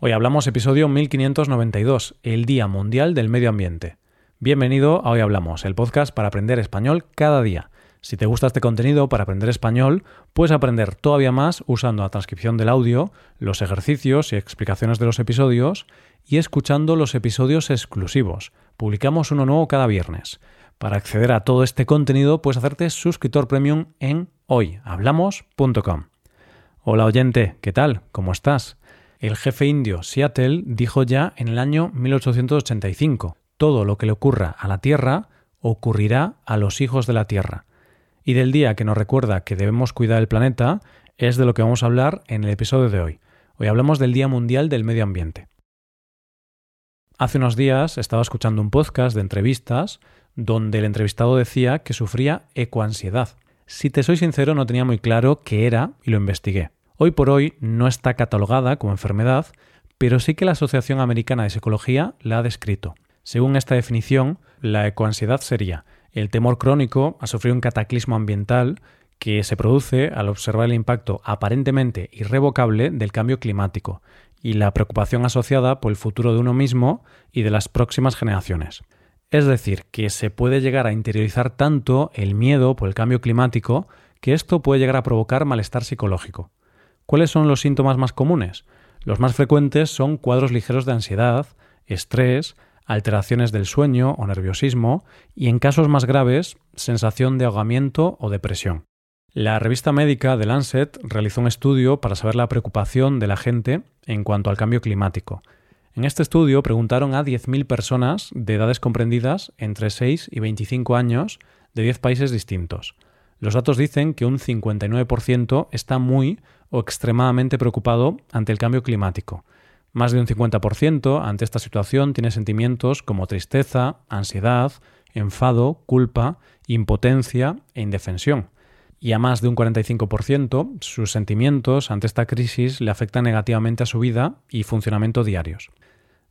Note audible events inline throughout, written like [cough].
Hoy hablamos episodio 1592, el Día Mundial del Medio Ambiente. Bienvenido a Hoy Hablamos, el podcast para aprender español cada día. Si te gusta este contenido para aprender español, puedes aprender todavía más usando la transcripción del audio, los ejercicios y explicaciones de los episodios y escuchando los episodios exclusivos. Publicamos uno nuevo cada viernes. Para acceder a todo este contenido puedes hacerte suscriptor premium en hoyhablamos.com. Hola oyente, ¿qué tal? ¿Cómo estás? El jefe indio Seattle dijo ya en el año 1885, todo lo que le ocurra a la Tierra ocurrirá a los hijos de la Tierra. Y del día que nos recuerda que debemos cuidar el planeta es de lo que vamos a hablar en el episodio de hoy. Hoy hablamos del Día Mundial del Medio Ambiente. Hace unos días estaba escuchando un podcast de entrevistas donde el entrevistado decía que sufría ecoansiedad. Si te soy sincero, no tenía muy claro qué era y lo investigué. Hoy por hoy no está catalogada como enfermedad, pero sí que la Asociación Americana de Psicología la ha descrito. Según esta definición, la ecoansiedad sería el temor crónico a sufrir un cataclismo ambiental que se produce al observar el impacto aparentemente irrevocable del cambio climático y la preocupación asociada por el futuro de uno mismo y de las próximas generaciones. Es decir, que se puede llegar a interiorizar tanto el miedo por el cambio climático que esto puede llegar a provocar malestar psicológico. ¿Cuáles son los síntomas más comunes? Los más frecuentes son cuadros ligeros de ansiedad, estrés, alteraciones del sueño o nerviosismo y en casos más graves, sensación de ahogamiento o depresión. La revista médica The Lancet realizó un estudio para saber la preocupación de la gente en cuanto al cambio climático. En este estudio preguntaron a 10.000 personas de edades comprendidas entre 6 y 25 años de 10 países distintos. Los datos dicen que un 59% está muy o extremadamente preocupado ante el cambio climático. Más de un 50% ante esta situación tiene sentimientos como tristeza, ansiedad, enfado, culpa, impotencia e indefensión. Y a más de un 45% sus sentimientos ante esta crisis le afectan negativamente a su vida y funcionamiento diarios.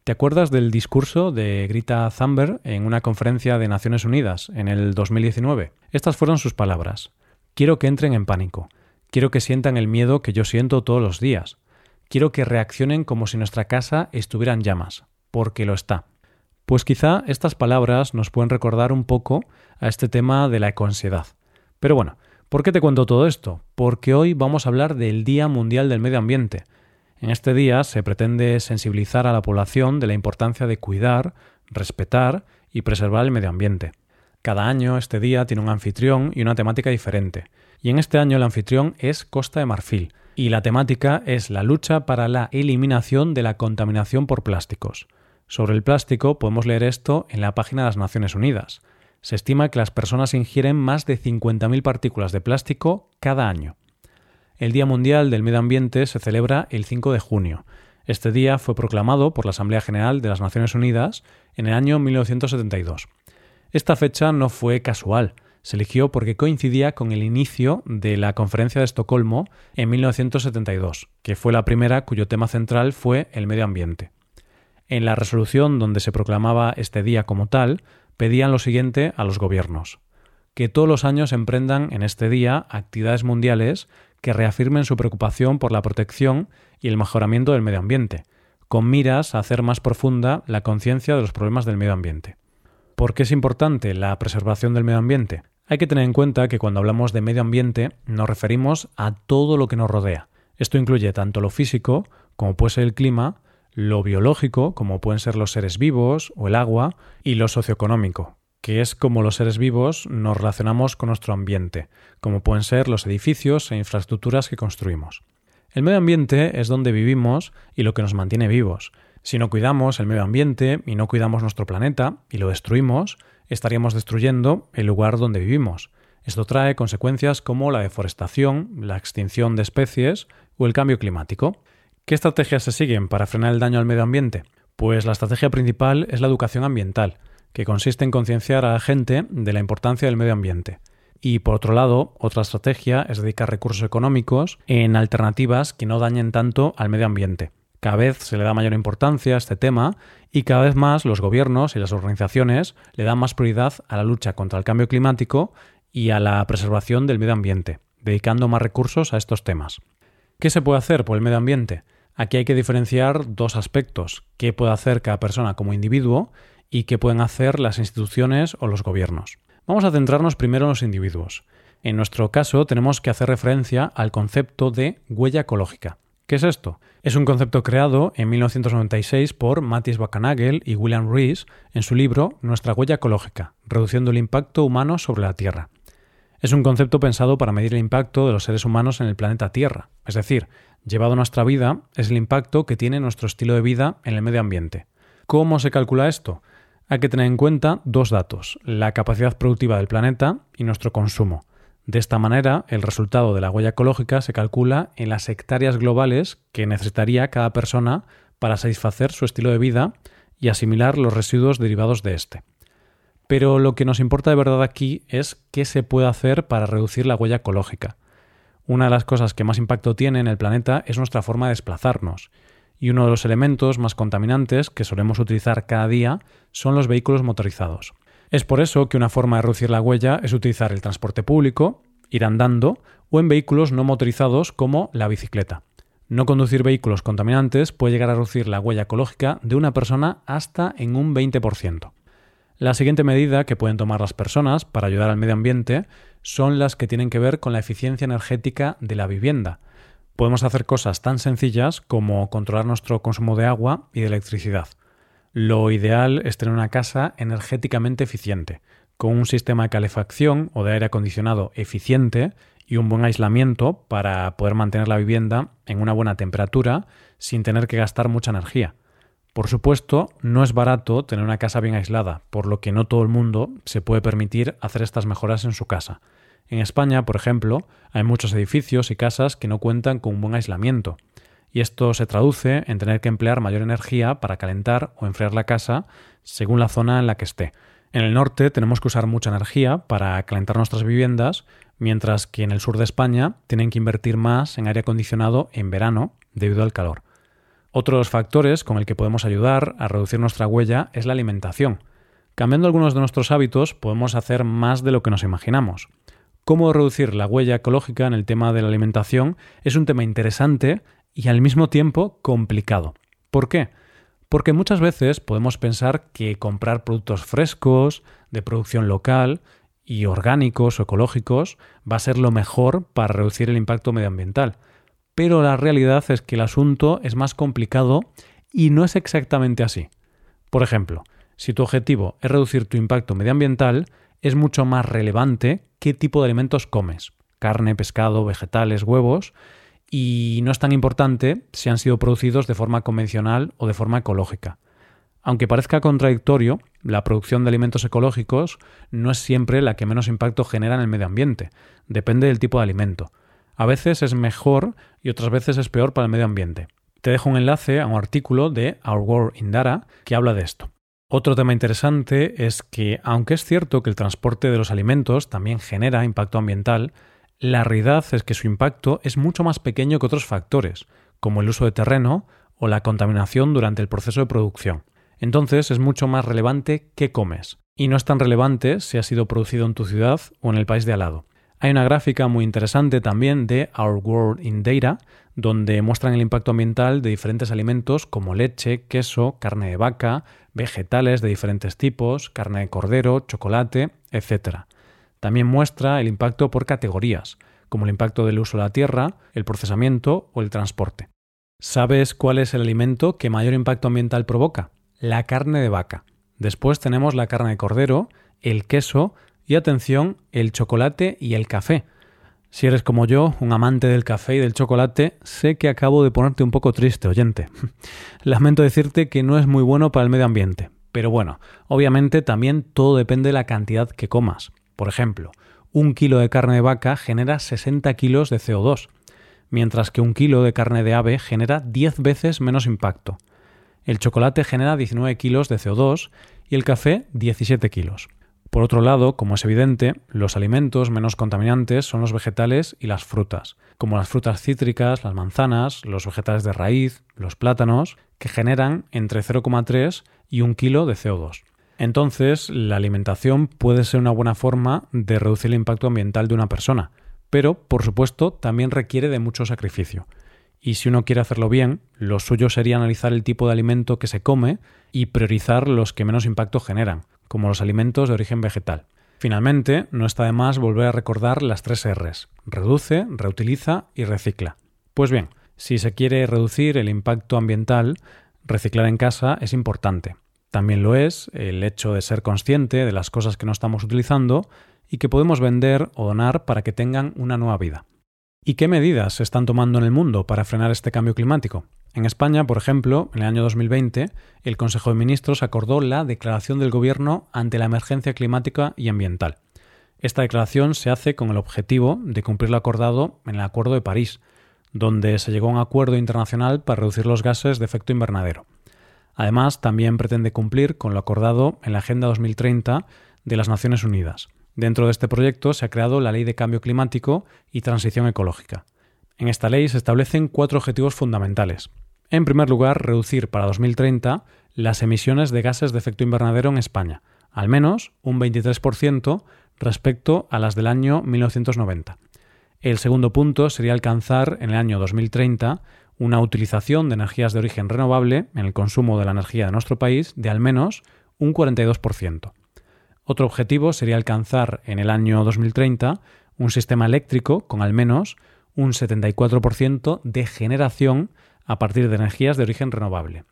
¿Te acuerdas del discurso de Greta Thunberg en una conferencia de Naciones Unidas en el 2019? Estas fueron sus palabras. Quiero que entren en pánico. Quiero que sientan el miedo que yo siento todos los días. Quiero que reaccionen como si nuestra casa estuviera en llamas, porque lo está. Pues quizá estas palabras nos pueden recordar un poco a este tema de la ecoansiedad. Pero bueno, ¿por qué te cuento todo esto? Porque hoy vamos a hablar del Día Mundial del Medio Ambiente, en este día se pretende sensibilizar a la población de la importancia de cuidar, respetar y preservar el medio ambiente. Cada año este día tiene un anfitrión y una temática diferente, y en este año el anfitrión es Costa de Marfil, y la temática es la lucha para la eliminación de la contaminación por plásticos. Sobre el plástico podemos leer esto en la página de las Naciones Unidas. Se estima que las personas ingieren más de 50.000 partículas de plástico cada año. El Día Mundial del Medio Ambiente se celebra el 5 de junio. Este día fue proclamado por la Asamblea General de las Naciones Unidas en el año 1972. Esta fecha no fue casual, se eligió porque coincidía con el inicio de la Conferencia de Estocolmo en 1972, que fue la primera cuyo tema central fue el medio ambiente. En la resolución donde se proclamaba este día como tal, pedían lo siguiente a los gobiernos que todos los años emprendan en este día actividades mundiales que reafirmen su preocupación por la protección y el mejoramiento del medio ambiente, con miras a hacer más profunda la conciencia de los problemas del medio ambiente. ¿Por qué es importante la preservación del medio ambiente? Hay que tener en cuenta que cuando hablamos de medio ambiente nos referimos a todo lo que nos rodea. Esto incluye tanto lo físico, como puede ser el clima, lo biológico, como pueden ser los seres vivos o el agua, y lo socioeconómico, que es como los seres vivos nos relacionamos con nuestro ambiente, como pueden ser los edificios e infraestructuras que construimos. El medio ambiente es donde vivimos y lo que nos mantiene vivos. Si no cuidamos el medio ambiente y no cuidamos nuestro planeta y lo destruimos, estaríamos destruyendo el lugar donde vivimos. Esto trae consecuencias como la deforestación, la extinción de especies o el cambio climático. ¿Qué estrategias se siguen para frenar el daño al medio ambiente? Pues la estrategia principal es la educación ambiental, que consiste en concienciar a la gente de la importancia del medio ambiente. Y por otro lado, otra estrategia es dedicar recursos económicos en alternativas que no dañen tanto al medio ambiente. Cada vez se le da mayor importancia a este tema y cada vez más los gobiernos y las organizaciones le dan más prioridad a la lucha contra el cambio climático y a la preservación del medio ambiente, dedicando más recursos a estos temas. ¿Qué se puede hacer por el medio ambiente? Aquí hay que diferenciar dos aspectos, qué puede hacer cada persona como individuo y qué pueden hacer las instituciones o los gobiernos. Vamos a centrarnos primero en los individuos. En nuestro caso tenemos que hacer referencia al concepto de huella ecológica. ¿Qué es esto? Es un concepto creado en 1996 por Matthias Bacanagel y William Rees en su libro Nuestra huella ecológica, reduciendo el impacto humano sobre la Tierra. Es un concepto pensado para medir el impacto de los seres humanos en el planeta Tierra, es decir, llevado a nuestra vida es el impacto que tiene nuestro estilo de vida en el medio ambiente. ¿Cómo se calcula esto? Hay que tener en cuenta dos datos, la capacidad productiva del planeta y nuestro consumo. De esta manera, el resultado de la huella ecológica se calcula en las hectáreas globales que necesitaría cada persona para satisfacer su estilo de vida y asimilar los residuos derivados de este. Pero lo que nos importa de verdad aquí es qué se puede hacer para reducir la huella ecológica. Una de las cosas que más impacto tiene en el planeta es nuestra forma de desplazarnos, y uno de los elementos más contaminantes que solemos utilizar cada día son los vehículos motorizados. Es por eso que una forma de reducir la huella es utilizar el transporte público, ir andando o en vehículos no motorizados como la bicicleta. No conducir vehículos contaminantes puede llegar a reducir la huella ecológica de una persona hasta en un 20%. La siguiente medida que pueden tomar las personas para ayudar al medio ambiente son las que tienen que ver con la eficiencia energética de la vivienda. Podemos hacer cosas tan sencillas como controlar nuestro consumo de agua y de electricidad. Lo ideal es tener una casa energéticamente eficiente, con un sistema de calefacción o de aire acondicionado eficiente y un buen aislamiento para poder mantener la vivienda en una buena temperatura sin tener que gastar mucha energía. Por supuesto, no es barato tener una casa bien aislada, por lo que no todo el mundo se puede permitir hacer estas mejoras en su casa. En España, por ejemplo, hay muchos edificios y casas que no cuentan con un buen aislamiento, y esto se traduce en tener que emplear mayor energía para calentar o enfriar la casa según la zona en la que esté. En el norte tenemos que usar mucha energía para calentar nuestras viviendas, mientras que en el sur de España tienen que invertir más en aire acondicionado en verano debido al calor. Otro de los factores con el que podemos ayudar a reducir nuestra huella es la alimentación. Cambiando algunos de nuestros hábitos podemos hacer más de lo que nos imaginamos. Cómo reducir la huella ecológica en el tema de la alimentación es un tema interesante y al mismo tiempo complicado. ¿Por qué? Porque muchas veces podemos pensar que comprar productos frescos, de producción local y orgánicos o ecológicos va a ser lo mejor para reducir el impacto medioambiental. Pero la realidad es que el asunto es más complicado y no es exactamente así. Por ejemplo, si tu objetivo es reducir tu impacto medioambiental, es mucho más relevante qué tipo de alimentos comes. Carne, pescado, vegetales, huevos, y no es tan importante si han sido producidos de forma convencional o de forma ecológica. Aunque parezca contradictorio, la producción de alimentos ecológicos no es siempre la que menos impacto genera en el medio ambiente, depende del tipo de alimento. A veces es mejor y otras veces es peor para el medio ambiente. Te dejo un enlace a un artículo de Our World in Dara que habla de esto. Otro tema interesante es que, aunque es cierto que el transporte de los alimentos también genera impacto ambiental, la realidad es que su impacto es mucho más pequeño que otros factores, como el uso de terreno o la contaminación durante el proceso de producción. Entonces es mucho más relevante qué comes, y no es tan relevante si ha sido producido en tu ciudad o en el país de al lado. Hay una gráfica muy interesante también de Our World in Data, donde muestran el impacto ambiental de diferentes alimentos como leche, queso, carne de vaca, vegetales de diferentes tipos, carne de cordero, chocolate, etc. También muestra el impacto por categorías, como el impacto del uso de la tierra, el procesamiento o el transporte. ¿Sabes cuál es el alimento que mayor impacto ambiental provoca? La carne de vaca. Después tenemos la carne de cordero, el queso y atención, el chocolate y el café. Si eres como yo, un amante del café y del chocolate, sé que acabo de ponerte un poco triste, oyente. [laughs] Lamento decirte que no es muy bueno para el medio ambiente. Pero bueno, obviamente también todo depende de la cantidad que comas. Por ejemplo, un kilo de carne de vaca genera 60 kilos de CO2, mientras que un kilo de carne de ave genera 10 veces menos impacto. El chocolate genera 19 kilos de CO2 y el café 17 kilos. Por otro lado, como es evidente, los alimentos menos contaminantes son los vegetales y las frutas, como las frutas cítricas, las manzanas, los vegetales de raíz, los plátanos, que generan entre 0,3 y 1 kilo de CO2. Entonces, la alimentación puede ser una buena forma de reducir el impacto ambiental de una persona, pero, por supuesto, también requiere de mucho sacrificio. y si uno quiere hacerlo bien, lo suyo sería analizar el tipo de alimento que se come y priorizar los que menos impacto generan, como los alimentos de origen vegetal. Finalmente, no está de más volver a recordar las tres Rs, reduce, reutiliza y recicla. Pues bien, si se quiere reducir el impacto ambiental, reciclar en casa es importante. También lo es el hecho de ser consciente de las cosas que no estamos utilizando y que podemos vender o donar para que tengan una nueva vida. ¿Y qué medidas se están tomando en el mundo para frenar este cambio climático? En España, por ejemplo, en el año 2020, el Consejo de Ministros acordó la declaración del Gobierno ante la emergencia climática y ambiental. Esta declaración se hace con el objetivo de cumplir lo acordado en el Acuerdo de París, donde se llegó a un acuerdo internacional para reducir los gases de efecto invernadero. Además, también pretende cumplir con lo acordado en la Agenda 2030 de las Naciones Unidas. Dentro de este proyecto se ha creado la Ley de Cambio Climático y Transición Ecológica. En esta ley se establecen cuatro objetivos fundamentales. En primer lugar, reducir para 2030 las emisiones de gases de efecto invernadero en España, al menos un 23% respecto a las del año 1990. El segundo punto sería alcanzar en el año 2030 una utilización de energías de origen renovable en el consumo de la energía de nuestro país de al menos un 42%. Otro objetivo sería alcanzar en el año 2030 un sistema eléctrico con al menos un 74% de generación a partir de energías de origen renovable.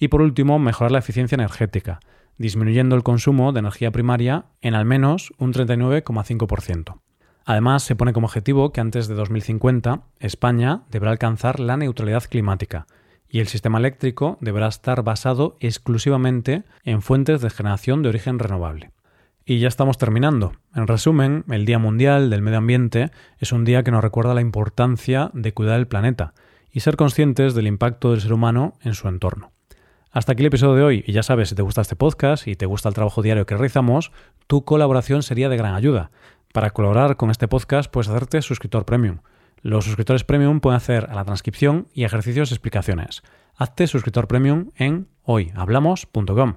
Y por último, mejorar la eficiencia energética, disminuyendo el consumo de energía primaria en al menos un 39,5%. Además, se pone como objetivo que antes de 2050 España deberá alcanzar la neutralidad climática y el sistema eléctrico deberá estar basado exclusivamente en fuentes de generación de origen renovable. Y ya estamos terminando. En resumen, el Día Mundial del Medio Ambiente es un día que nos recuerda la importancia de cuidar el planeta y ser conscientes del impacto del ser humano en su entorno. Hasta aquí el episodio de hoy y ya sabes, si te gusta este podcast y te gusta el trabajo diario que realizamos, tu colaboración sería de gran ayuda. Para colaborar con este podcast puedes hacerte suscriptor premium. Los suscriptores premium pueden hacer a la transcripción y ejercicios y explicaciones. Hazte suscriptor premium en hoyhablamos.com.